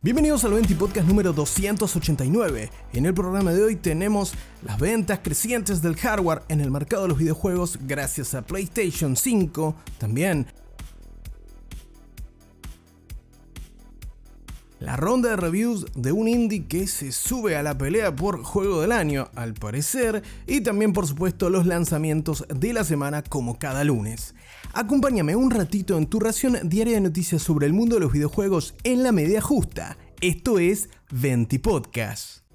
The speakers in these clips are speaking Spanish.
Bienvenidos al 20 Podcast número 289. En el programa de hoy tenemos las ventas crecientes del hardware en el mercado de los videojuegos gracias a PlayStation 5, también La ronda de reviews de un indie que se sube a la pelea por juego del año, al parecer, y también por supuesto los lanzamientos de la semana como cada lunes. Acompáñame un ratito en tu ración diaria de noticias sobre el mundo de los videojuegos en la media justa. Esto es Venti Podcast.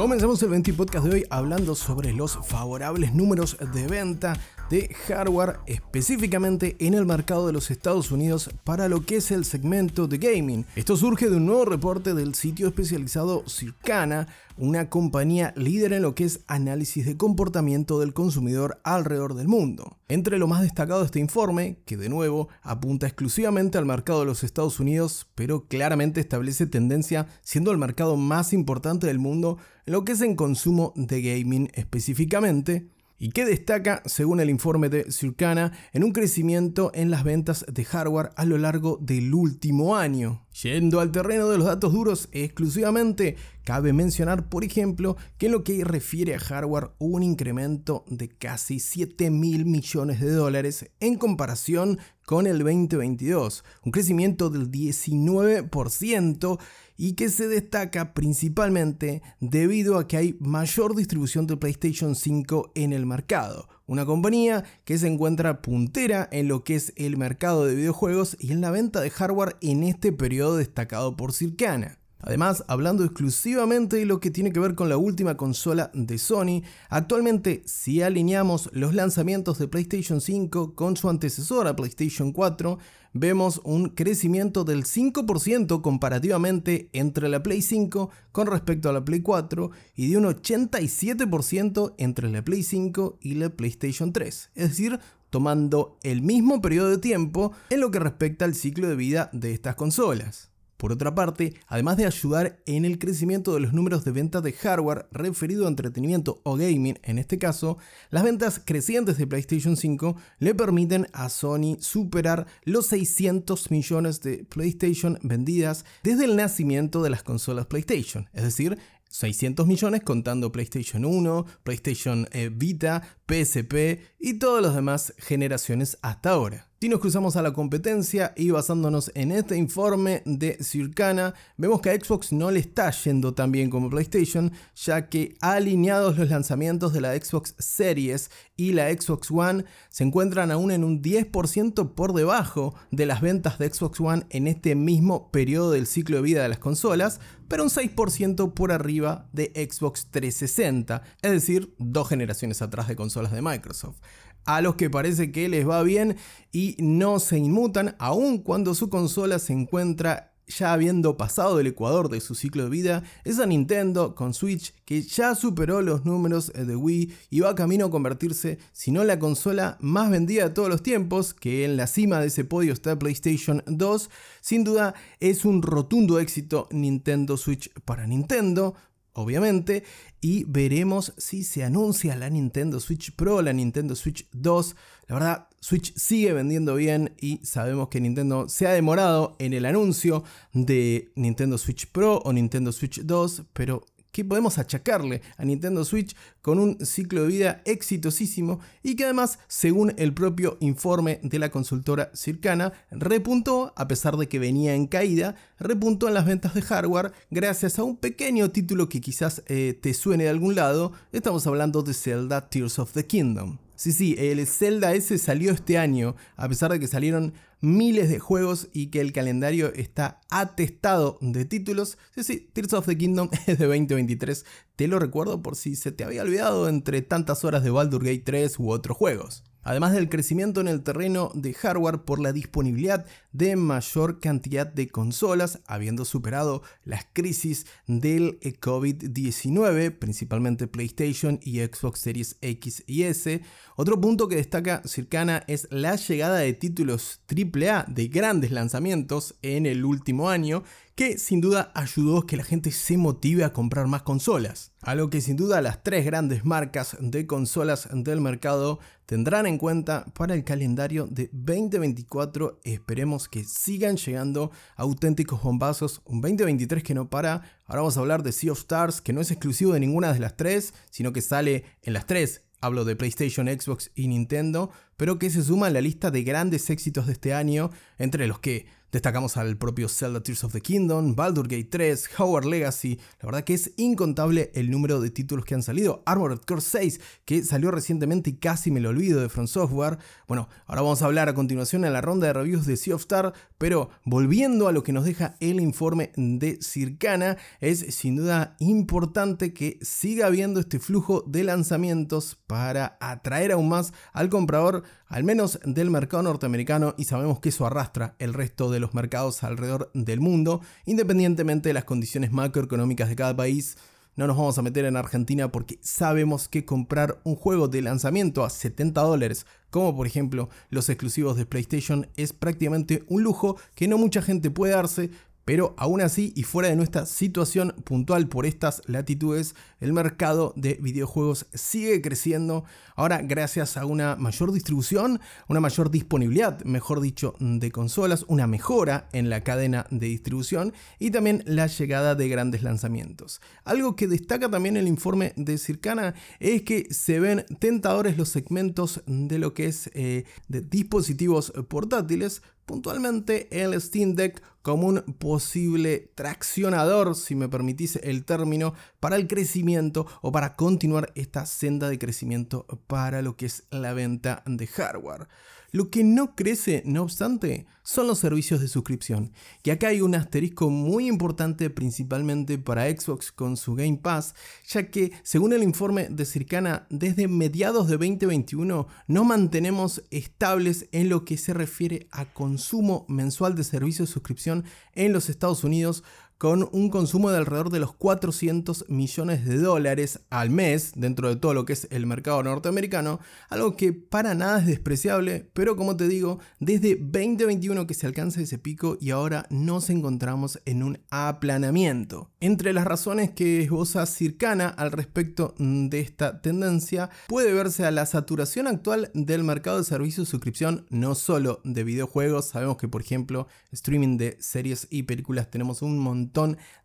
Comenzamos el 20 podcast de hoy hablando sobre los favorables números de venta de hardware específicamente en el mercado de los Estados Unidos para lo que es el segmento de gaming. Esto surge de un nuevo reporte del sitio especializado Circana, una compañía líder en lo que es análisis de comportamiento del consumidor alrededor del mundo. Entre lo más destacado de este informe, que de nuevo apunta exclusivamente al mercado de los Estados Unidos, pero claramente establece tendencia siendo el mercado más importante del mundo lo que es en consumo de gaming específicamente, y que destaca, según el informe de Circana, en un crecimiento en las ventas de hardware a lo largo del último año. Yendo al terreno de los datos duros exclusivamente, cabe mencionar, por ejemplo, que en lo que refiere a hardware hubo un incremento de casi 7 mil millones de dólares en comparación con el 2022, un crecimiento del 19% y que se destaca principalmente debido a que hay mayor distribución de PlayStation 5 en el mercado, una compañía que se encuentra puntera en lo que es el mercado de videojuegos y en la venta de hardware en este periodo destacado por Circana. Además, hablando exclusivamente de lo que tiene que ver con la última consola de Sony, actualmente si alineamos los lanzamientos de PlayStation 5 con su antecesora PlayStation 4, vemos un crecimiento del 5% comparativamente entre la Play 5 con respecto a la Play 4 y de un 87% entre la Play 5 y la PlayStation 3. Es decir, tomando el mismo periodo de tiempo en lo que respecta al ciclo de vida de estas consolas. Por otra parte, además de ayudar en el crecimiento de los números de ventas de hardware referido a entretenimiento o gaming en este caso, las ventas crecientes de PlayStation 5 le permiten a Sony superar los 600 millones de PlayStation vendidas desde el nacimiento de las consolas PlayStation, es decir, 600 millones contando PlayStation 1, PlayStation eh, Vita, PSP y todas las demás generaciones hasta ahora. Si nos cruzamos a la competencia y basándonos en este informe de Circana, vemos que a Xbox no le está yendo tan bien como PlayStation, ya que alineados los lanzamientos de la Xbox Series y la Xbox One se encuentran aún en un 10% por debajo de las ventas de Xbox One en este mismo periodo del ciclo de vida de las consolas, pero un 6% por arriba de Xbox 360, es decir, dos generaciones atrás de consolas de Microsoft a los que parece que les va bien y no se inmutan, aun cuando su consola se encuentra ya habiendo pasado el ecuador de su ciclo de vida, es a Nintendo con Switch que ya superó los números de Wii y va camino a convertirse, si no la consola más vendida de todos los tiempos, que en la cima de ese podio está PlayStation 2, sin duda es un rotundo éxito Nintendo Switch para Nintendo, obviamente, y veremos si se anuncia la Nintendo Switch Pro, la Nintendo Switch 2. La verdad, Switch sigue vendiendo bien y sabemos que Nintendo se ha demorado en el anuncio de Nintendo Switch Pro o Nintendo Switch 2, pero ¿Qué podemos achacarle a Nintendo Switch con un ciclo de vida exitosísimo y que además, según el propio informe de la consultora Circana, repuntó, a pesar de que venía en caída, repuntó en las ventas de hardware gracias a un pequeño título que quizás eh, te suene de algún lado, estamos hablando de Zelda Tears of the Kingdom. Sí, sí, el Zelda S salió este año, a pesar de que salieron miles de juegos y que el calendario está atestado de títulos. Sí, sí, Tears of the Kingdom es de 2023. Te lo recuerdo por si se te había olvidado entre tantas horas de Baldur Gate 3 u otros juegos además del crecimiento en el terreno de hardware por la disponibilidad de mayor cantidad de consolas, habiendo superado las crisis del COVID-19, principalmente PlayStation y Xbox Series X y S. Otro punto que destaca Circana es la llegada de títulos AAA de grandes lanzamientos en el último año que sin duda ayudó a que la gente se motive a comprar más consolas. Algo que sin duda las tres grandes marcas de consolas del mercado tendrán en cuenta para el calendario de 2024. Esperemos que sigan llegando auténticos bombazos. Un 2023 que no para. Ahora vamos a hablar de Sea of Stars, que no es exclusivo de ninguna de las tres, sino que sale en las tres hablo de PlayStation, Xbox y Nintendo, pero que se suma a la lista de grandes éxitos de este año, entre los que Destacamos al propio Zelda Tears of the Kingdom, Baldur Gate 3, Howard Legacy. La verdad que es incontable el número de títulos que han salido. Armored Core 6, que salió recientemente y casi me lo olvido de From Software. Bueno, ahora vamos a hablar a continuación en la ronda de reviews de Sea of Star, pero volviendo a lo que nos deja el informe de Circana, es sin duda importante que siga habiendo este flujo de lanzamientos para atraer aún más al comprador, al menos del mercado norteamericano, y sabemos que eso arrastra el resto los mercados alrededor del mundo, independientemente de las condiciones macroeconómicas de cada país. No nos vamos a meter en Argentina porque sabemos que comprar un juego de lanzamiento a 70 dólares, como por ejemplo los exclusivos de PlayStation, es prácticamente un lujo que no mucha gente puede darse, pero aún así, y fuera de nuestra situación puntual por estas latitudes, el mercado de videojuegos sigue creciendo. Ahora, gracias a una mayor distribución, una mayor disponibilidad, mejor dicho, de consolas, una mejora en la cadena de distribución y también la llegada de grandes lanzamientos. Algo que destaca también el informe de Circana es que se ven tentadores los segmentos de lo que es eh, de dispositivos portátiles puntualmente el Steam Deck como un posible traccionador, si me permitís el término, para el crecimiento o para continuar esta senda de crecimiento para lo que es la venta de hardware. Lo que no crece, no obstante, son los servicios de suscripción. Y acá hay un asterisco muy importante principalmente para Xbox con su Game Pass, ya que según el informe de Circana, desde mediados de 2021 no mantenemos estables en lo que se refiere a consumo mensual de servicios de suscripción en los Estados Unidos con un consumo de alrededor de los 400 millones de dólares al mes dentro de todo lo que es el mercado norteamericano, algo que para nada es despreciable, pero como te digo, desde 2021 que se alcanza ese pico y ahora nos encontramos en un aplanamiento. Entre las razones que esboza Circana al respecto de esta tendencia puede verse a la saturación actual del mercado de servicios de suscripción, no solo de videojuegos, sabemos que por ejemplo streaming de series y películas tenemos un montón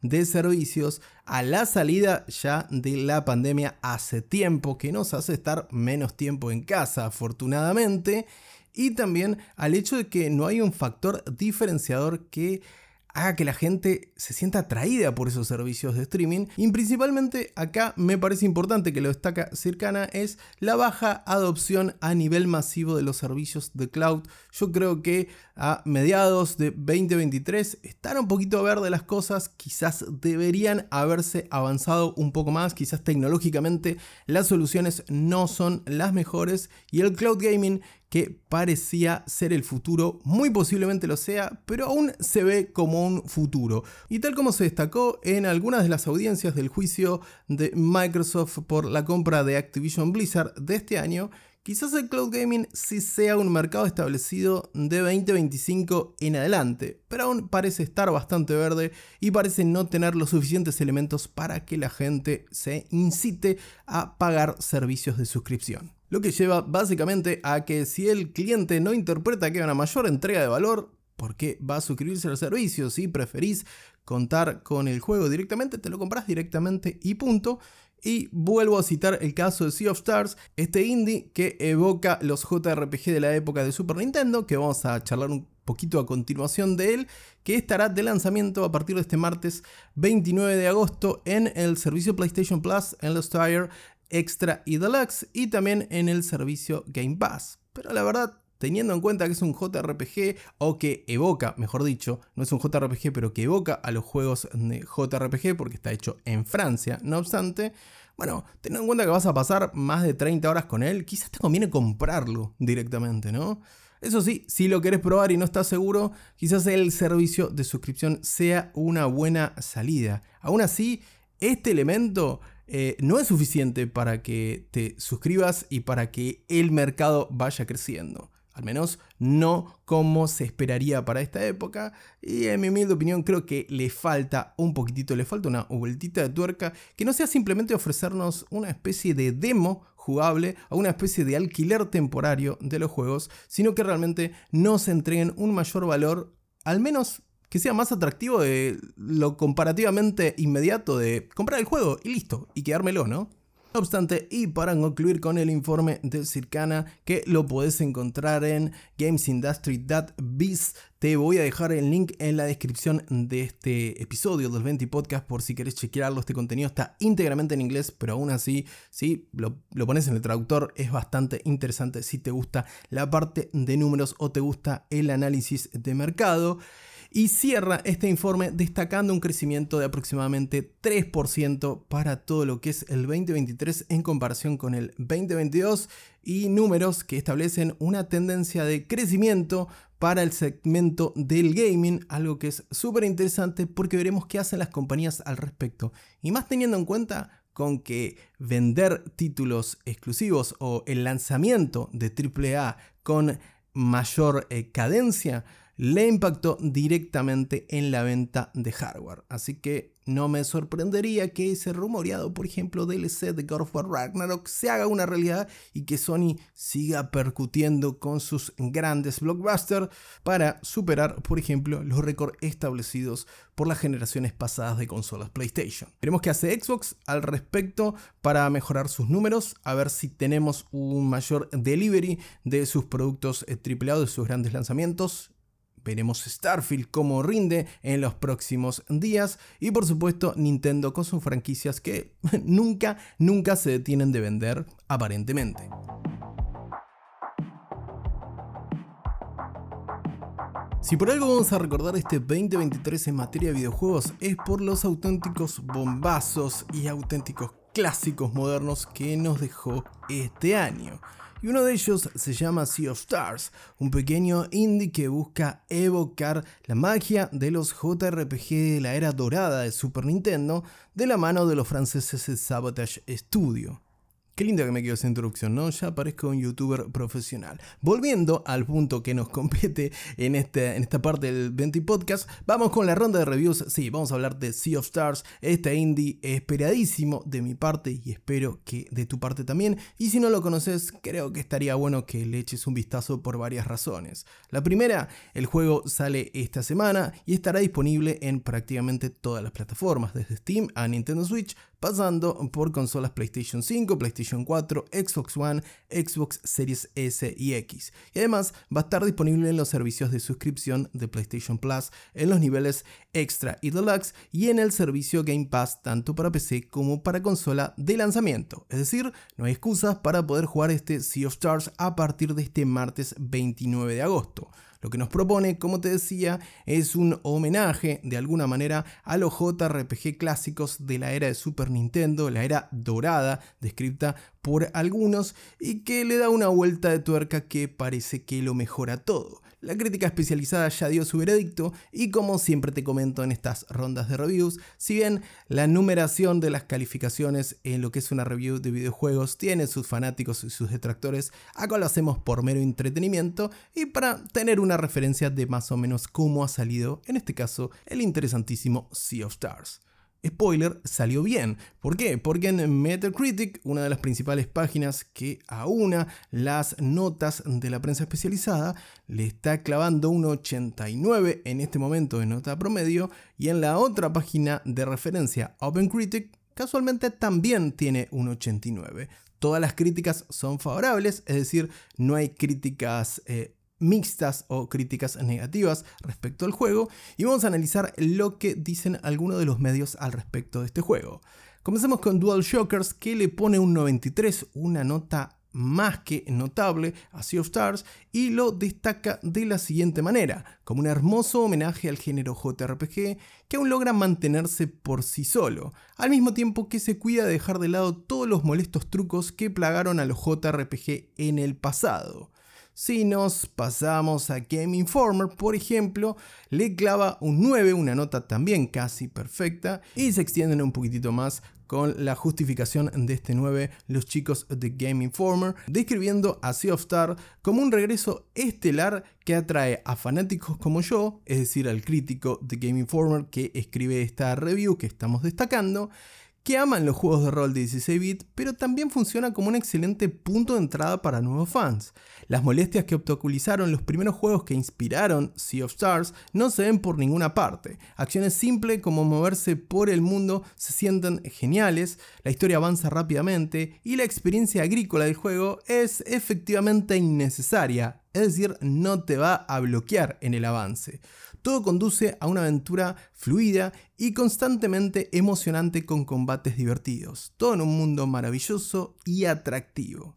de servicios a la salida ya de la pandemia. Hace tiempo, que nos hace estar menos tiempo en casa, afortunadamente, y también al hecho de que no hay un factor diferenciador que haga que la gente se sienta atraída por esos servicios de streaming. Y principalmente acá me parece importante que lo destaca Circana es la baja adopción a nivel masivo de los servicios de cloud. Yo creo que a mediados de 2023 están un poquito verde las cosas, quizás deberían haberse avanzado un poco más, quizás tecnológicamente las soluciones no son las mejores y el cloud gaming que parecía ser el futuro, muy posiblemente lo sea, pero aún se ve como un futuro. Y tal como se destacó en algunas de las audiencias del juicio de Microsoft por la compra de Activision Blizzard de este año, quizás el cloud gaming sí sea un mercado establecido de 2025 en adelante, pero aún parece estar bastante verde y parece no tener los suficientes elementos para que la gente se incite a pagar servicios de suscripción. Lo que lleva básicamente a que si el cliente no interpreta que hay una mayor entrega de valor, ¿por qué va a suscribirse al servicio? Si preferís contar con el juego directamente, te lo compras directamente y punto. Y vuelvo a citar el caso de Sea of Stars, este indie que evoca los JRPG de la época de Super Nintendo, que vamos a charlar un poquito a continuación de él, que estará de lanzamiento a partir de este martes 29 de agosto en el servicio PlayStation Plus en los Tire Extra y Deluxe y también en el servicio Game Pass. Pero la verdad, teniendo en cuenta que es un JRPG o que evoca, mejor dicho, no es un JRPG, pero que evoca a los juegos de JRPG porque está hecho en Francia, no obstante, bueno, teniendo en cuenta que vas a pasar más de 30 horas con él, quizás te conviene comprarlo directamente, ¿no? Eso sí, si lo querés probar y no estás seguro, quizás el servicio de suscripción sea una buena salida. Aún así, este elemento eh, no es suficiente para que te suscribas y para que el mercado vaya creciendo. al menos no como se esperaría para esta época. Y en mi humilde opinión creo que le falta un poquitito, le falta una vueltita de tuerca que no sea simplemente ofrecernos una especie de demo jugable o una especie de alquiler temporario de los juegos, sino que realmente nos entreguen un mayor valor, al menos que sea más atractivo de lo comparativamente inmediato de comprar el juego y listo, y quedármelo, ¿no? No obstante, y para concluir con el informe de Circana, que lo puedes encontrar en gamesindustry.biz, te voy a dejar el link en la descripción de este episodio del 20 Podcast por si querés chequearlo. Este contenido está íntegramente en inglés, pero aún así, si lo, lo pones en el traductor, es bastante interesante si te gusta la parte de números o te gusta el análisis de mercado y cierra este informe destacando un crecimiento de aproximadamente 3% para todo lo que es el 2023 en comparación con el 2022 y números que establecen una tendencia de crecimiento para el segmento del gaming, algo que es súper interesante porque veremos qué hacen las compañías al respecto. Y más teniendo en cuenta con que vender títulos exclusivos o el lanzamiento de AAA con mayor eh, cadencia le impactó directamente en la venta de hardware. Así que no me sorprendería que ese rumoreado, por ejemplo, DLC de God of War Ragnarok se haga una realidad y que Sony siga percutiendo con sus grandes blockbusters para superar, por ejemplo, los récords establecidos por las generaciones pasadas de consolas PlayStation. Veremos qué hace Xbox al respecto para mejorar sus números, a ver si tenemos un mayor delivery de sus productos AAA, de sus grandes lanzamientos Veremos Starfield cómo rinde en los próximos días y por supuesto Nintendo con sus franquicias que nunca, nunca se detienen de vender aparentemente. Si por algo vamos a recordar este 2023 en materia de videojuegos es por los auténticos bombazos y auténticos clásicos modernos que nos dejó este año y uno de ellos se llama Sea of Stars, un pequeño indie que busca evocar la magia de los JRPG de la era dorada de Super Nintendo de la mano de los franceses de Sabotage Studio. Qué lindo que me quedó esa introducción, ¿no? Ya parezco un youtuber profesional. Volviendo al punto que nos compete en, este, en esta parte del 20 podcast, vamos con la ronda de reviews. Sí, vamos a hablar de Sea of Stars, este indie esperadísimo de mi parte y espero que de tu parte también. Y si no lo conoces, creo que estaría bueno que le eches un vistazo por varias razones. La primera, el juego sale esta semana y estará disponible en prácticamente todas las plataformas, desde Steam a Nintendo Switch, pasando por consolas PlayStation 5, PlayStation 4, Xbox One, Xbox Series S y X. Y además va a estar disponible en los servicios de suscripción de PlayStation Plus en los niveles Extra y Deluxe y en el servicio Game Pass tanto para PC como para consola de lanzamiento. Es decir, no hay excusas para poder jugar este Sea of Stars a partir de este martes 29 de agosto. Lo que nos propone, como te decía, es un homenaje de alguna manera a los JRPG clásicos de la era de Super Nintendo, la era dorada, descrita por algunos, y que le da una vuelta de tuerca que parece que lo mejora todo. La crítica especializada ya dio su veredicto y como siempre te comento en estas rondas de reviews, si bien la numeración de las calificaciones en lo que es una review de videojuegos tiene sus fanáticos y sus detractores, acá lo hacemos por mero entretenimiento y para tener una referencia de más o menos cómo ha salido, en este caso, el interesantísimo Sea of Stars spoiler, salió bien. ¿Por qué? Porque en Metacritic, una de las principales páginas que aúna las notas de la prensa especializada, le está clavando un 89 en este momento de nota promedio y en la otra página de referencia, OpenCritic, casualmente también tiene un 89. Todas las críticas son favorables, es decir, no hay críticas eh, mixtas o críticas negativas respecto al juego y vamos a analizar lo que dicen algunos de los medios al respecto de este juego. Comencemos con Dual Shockers que le pone un 93, una nota más que notable a Sea of Stars y lo destaca de la siguiente manera, como un hermoso homenaje al género JRPG que aún logra mantenerse por sí solo, al mismo tiempo que se cuida de dejar de lado todos los molestos trucos que plagaron a los JRPG en el pasado. Si nos pasamos a Game Informer, por ejemplo, le clava un 9, una nota también casi perfecta, y se extienden un poquitito más con la justificación de este 9 los chicos de Game Informer, describiendo a Sea of Star como un regreso estelar que atrae a fanáticos como yo, es decir, al crítico de Game Informer que escribe esta review que estamos destacando, que aman los juegos de rol de 16-bit, pero también funciona como un excelente punto de entrada para nuevos fans. Las molestias que obstaculizaron los primeros juegos que inspiraron Sea of Stars no se ven por ninguna parte. Acciones simples como moverse por el mundo se sienten geniales, la historia avanza rápidamente y la experiencia agrícola del juego es efectivamente innecesaria, es decir, no te va a bloquear en el avance. Todo conduce a una aventura fluida y constantemente emocionante con combates divertidos, todo en un mundo maravilloso y atractivo.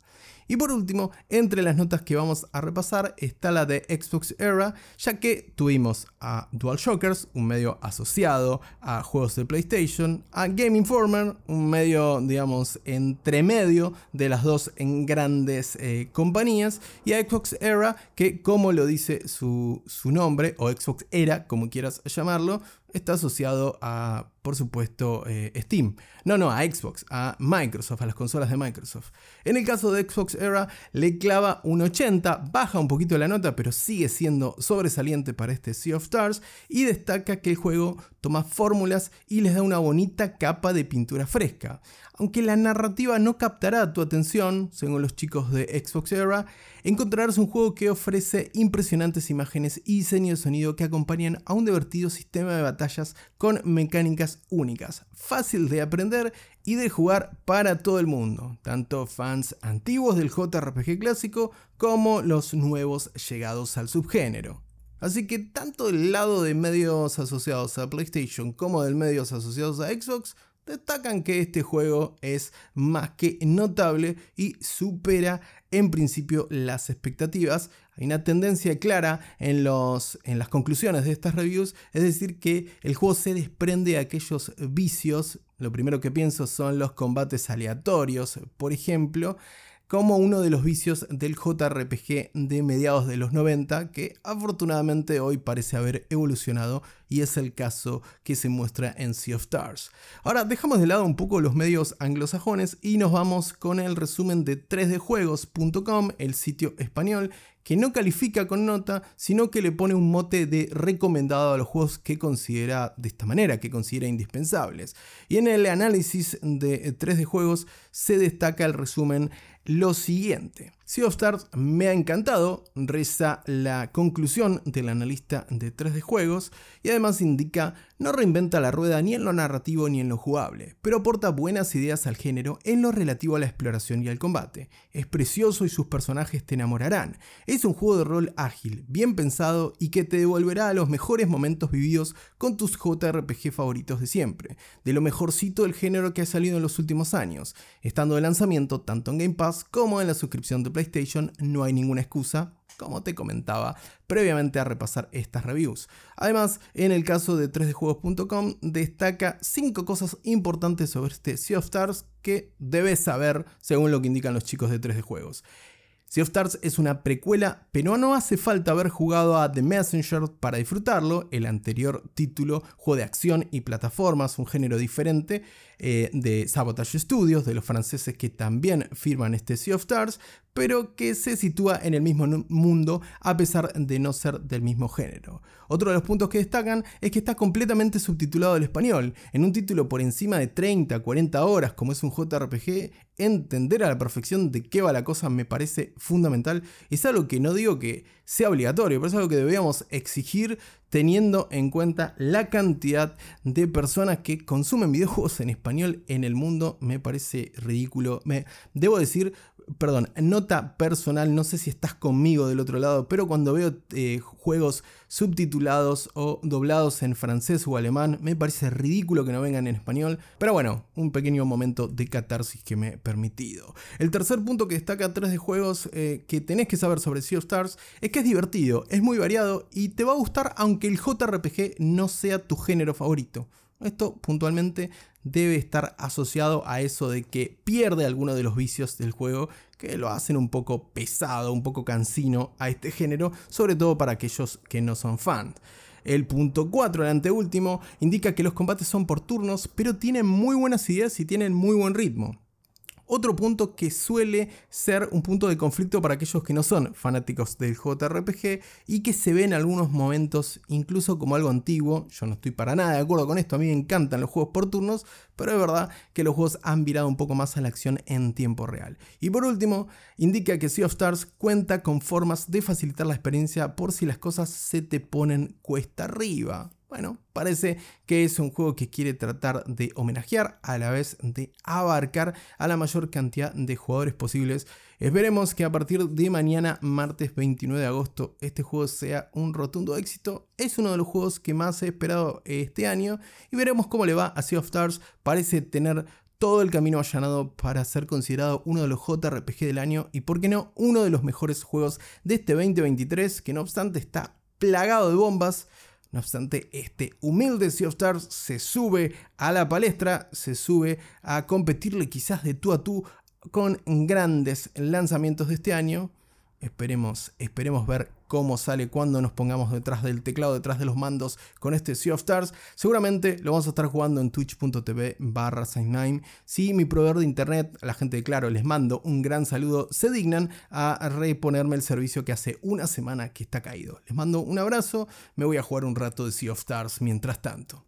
Y por último, entre las notas que vamos a repasar está la de Xbox Era, ya que tuvimos a DualShockers, un medio asociado a juegos de PlayStation, a Game Informer, un medio, digamos, entre medio de las dos en grandes eh, compañías, y a Xbox Era, que como lo dice su, su nombre, o Xbox Era, como quieras llamarlo, está asociado a, por supuesto, eh, Steam. No, no, a Xbox, a Microsoft, a las consolas de Microsoft. En el caso de Xbox Era, le clava un 80, baja un poquito la nota, pero sigue siendo sobresaliente para este Sea of Stars y destaca que el juego toma fórmulas y les da una bonita capa de pintura fresca. Aunque la narrativa no captará tu atención, según los chicos de Xbox Era, encontrarás un juego que ofrece impresionantes imágenes y diseño de sonido que acompañan a un divertido sistema de batallas con mecánicas únicas, fácil de aprender y de jugar para todo el mundo, tanto fans antiguos del JRPG clásico como los nuevos llegados al subgénero. Así que tanto del lado de medios asociados a PlayStation como del medios asociados a Xbox destacan que este juego es más que notable y supera en principio las expectativas. Hay una tendencia clara en, los, en las conclusiones de estas reviews, es decir, que el juego se desprende de aquellos vicios. Lo primero que pienso son los combates aleatorios, por ejemplo, como uno de los vicios del JRPG de mediados de los 90 que afortunadamente hoy parece haber evolucionado y es el caso que se muestra en Sea of Stars. Ahora dejamos de lado un poco los medios anglosajones y nos vamos con el resumen de 3djuegos.com, el sitio español que no califica con nota, sino que le pone un mote de recomendado a los juegos que considera de esta manera, que considera indispensables. Y en el análisis de 3D juegos se destaca el resumen lo siguiente. Sea of Stars me ha encantado, reza la conclusión del analista de 3D Juegos y además indica no reinventa la rueda ni en lo narrativo ni en lo jugable, pero aporta buenas ideas al género en lo relativo a la exploración y al combate. Es precioso y sus personajes te enamorarán. Es un juego de rol ágil, bien pensado y que te devolverá a los mejores momentos vividos con tus JRPG favoritos de siempre, de lo mejorcito del género que ha salido en los últimos años, estando de lanzamiento tanto en Game Pass como en la suscripción de PlayStation, no hay ninguna excusa, como te comentaba previamente a repasar estas reviews. Además, en el caso de 3djuegos.com destaca 5 cosas importantes sobre este Sea of Stars que debes saber según lo que indican los chicos de 3D Juegos. Sea of Stars es una precuela, pero no hace falta haber jugado a The Messenger para disfrutarlo. El anterior título, juego de acción y plataformas, un género diferente eh, de Sabotage Studios, de los franceses que también firman este Sea of Stars, pero que se sitúa en el mismo mundo a pesar de no ser del mismo género. Otro de los puntos que destacan es que está completamente subtitulado al español. En un título por encima de 30, 40 horas, como es un JRPG, entender a la perfección de qué va la cosa me parece fundamental. Es algo que no digo que sea obligatorio, pero es algo que debíamos exigir teniendo en cuenta la cantidad de personas que consumen videojuegos en español en el mundo. Me parece ridículo. Me, debo decir, perdón, nota personal, no sé si estás conmigo del otro lado, pero cuando veo eh, juegos subtitulados o doblados en francés o alemán, me parece ridículo que no vengan en español, pero bueno, un pequeño momento de catarsis que me he permitido. El tercer punto que destaca 3 de juegos eh, que tenés que saber sobre Sea of Stars es que es divertido, es muy variado y te va a gustar aunque el JRPG no sea tu género favorito. Esto puntualmente debe estar asociado a eso de que pierde alguno de los vicios del juego que lo hacen un poco pesado, un poco cansino a este género, sobre todo para aquellos que no son fans. El punto 4, el anteúltimo, indica que los combates son por turnos, pero tienen muy buenas ideas y tienen muy buen ritmo. Otro punto que suele ser un punto de conflicto para aquellos que no son fanáticos del JRPG y que se ve en algunos momentos incluso como algo antiguo. Yo no estoy para nada de acuerdo con esto, a mí me encantan los juegos por turnos, pero es verdad que los juegos han virado un poco más a la acción en tiempo real. Y por último, indica que Sea of Stars cuenta con formas de facilitar la experiencia por si las cosas se te ponen cuesta arriba. Bueno, parece que es un juego que quiere tratar de homenajear a la vez de abarcar a la mayor cantidad de jugadores posibles. Esperemos que a partir de mañana, martes 29 de agosto, este juego sea un rotundo éxito. Es uno de los juegos que más he esperado este año y veremos cómo le va a Sea of Stars. Parece tener todo el camino allanado para ser considerado uno de los JRPG del año y, por qué no, uno de los mejores juegos de este 2023, que no obstante está plagado de bombas. No obstante, este humilde Sea of Stars se sube a la palestra, se sube a competirle quizás de tú a tú con grandes lanzamientos de este año. Esperemos, esperemos ver cómo sale cuando nos pongamos detrás del teclado, detrás de los mandos con este Sea of Stars. Seguramente lo vamos a estar jugando en twitch.tv barra Si mi proveedor de internet, la gente de Claro, les mando un gran saludo, se dignan a reponerme el servicio que hace una semana que está caído. Les mando un abrazo, me voy a jugar un rato de Sea of Stars mientras tanto.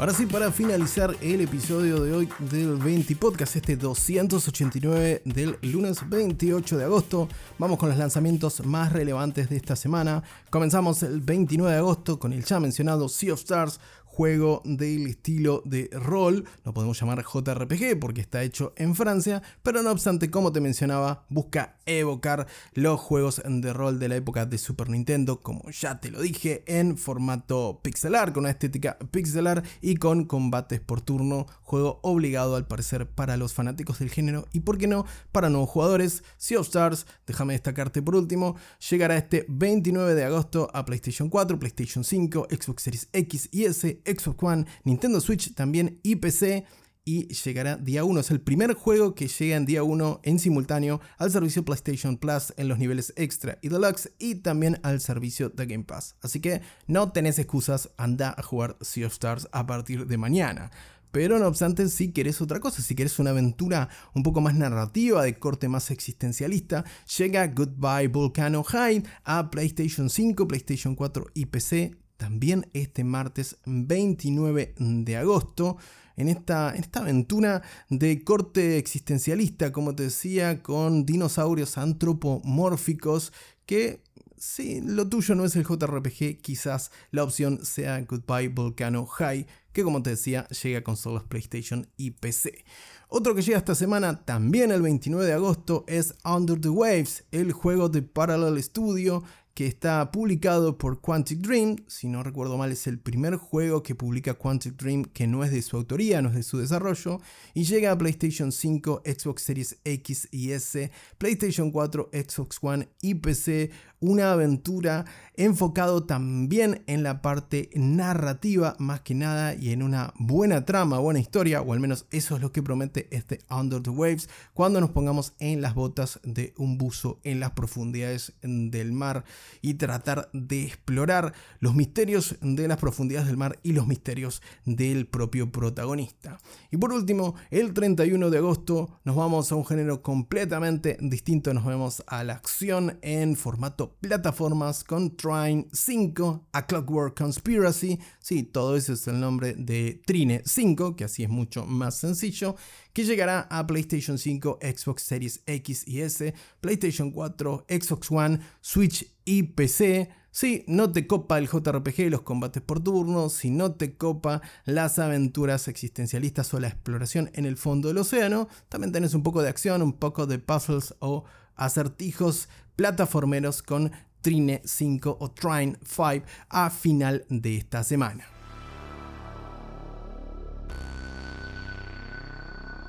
Ahora sí, para finalizar el episodio de hoy del 20 Podcast, este 289 del lunes 28 de agosto, vamos con los lanzamientos más relevantes de esta semana. Comenzamos el 29 de agosto con el ya mencionado Sea of Stars, juego del estilo de rol, lo podemos llamar JRPG porque está hecho en Francia, pero no obstante, como te mencionaba, busca evocar los juegos de rol de la época de Super Nintendo, como ya te lo dije, en formato pixelar, con una estética pixelar y con combates por turno, juego obligado al parecer para los fanáticos del género y por qué no para nuevos jugadores. Sea of Stars, déjame destacarte por último, llegará este 29 de agosto a PlayStation 4, PlayStation 5, Xbox Series X y S, Xbox One, Nintendo Switch también y PC y llegará día 1. Es el primer juego que llega en día 1 en simultáneo al servicio PlayStation Plus en los niveles extra y deluxe y también al servicio de Game Pass. Así que no tenés excusas, anda a jugar Sea of Stars a partir de mañana. Pero no obstante, si querés otra cosa, si querés una aventura un poco más narrativa, de corte más existencialista, llega Goodbye Volcano High a PlayStation 5, PlayStation 4 y PC también este martes 29 de agosto. En esta, esta, aventura de corte existencialista, como te decía, con dinosaurios antropomórficos que si lo tuyo no es el JRPG, quizás la opción sea Goodbye Volcano High, que como te decía llega a consolas PlayStation y PC. Otro que llega esta semana, también el 29 de agosto, es Under the Waves, el juego de Parallel Studio que está publicado por Quantic Dream. Si no recuerdo mal, es el primer juego que publica Quantic Dream que no es de su autoría, no es de su desarrollo. Y llega a PlayStation 5, Xbox Series X y S, PlayStation 4, Xbox One y PC una aventura enfocado también en la parte narrativa más que nada y en una buena trama, buena historia, o al menos eso es lo que promete este Under the Waves cuando nos pongamos en las botas de un buzo en las profundidades del mar y tratar de explorar los misterios de las profundidades del mar y los misterios del propio protagonista. Y por último, el 31 de agosto nos vamos a un género completamente distinto, nos vemos a la acción en formato plataformas con Trine 5, A Clockwork Conspiracy. Sí, todo eso es el nombre de Trine 5, que así es mucho más sencillo, que llegará a PlayStation 5, Xbox Series X y S, PlayStation 4, Xbox One, Switch y PC. Si no te copa el JRPG y los combates por turno, si no te copa las aventuras existencialistas o la exploración en el fondo del océano, también tenés un poco de acción, un poco de puzzles o acertijos plataformeros con Trine 5 o Trine 5 a final de esta semana.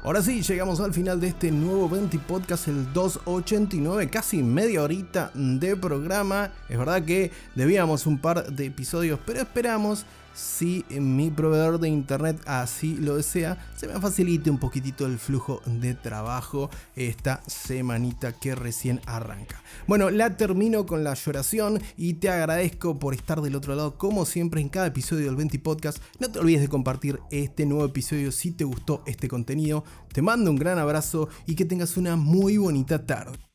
Ahora sí, llegamos al final de este nuevo 20 podcast, el 289, casi media horita de programa. Es verdad que debíamos un par de episodios, pero esperamos si mi proveedor de internet así lo desea, se me facilite un poquitito el flujo de trabajo esta semanita que recién arranca. Bueno, la termino con la lloración y te agradezco por estar del otro lado como siempre en cada episodio del 20 Podcast. No te olvides de compartir este nuevo episodio si te gustó este contenido. Te mando un gran abrazo y que tengas una muy bonita tarde.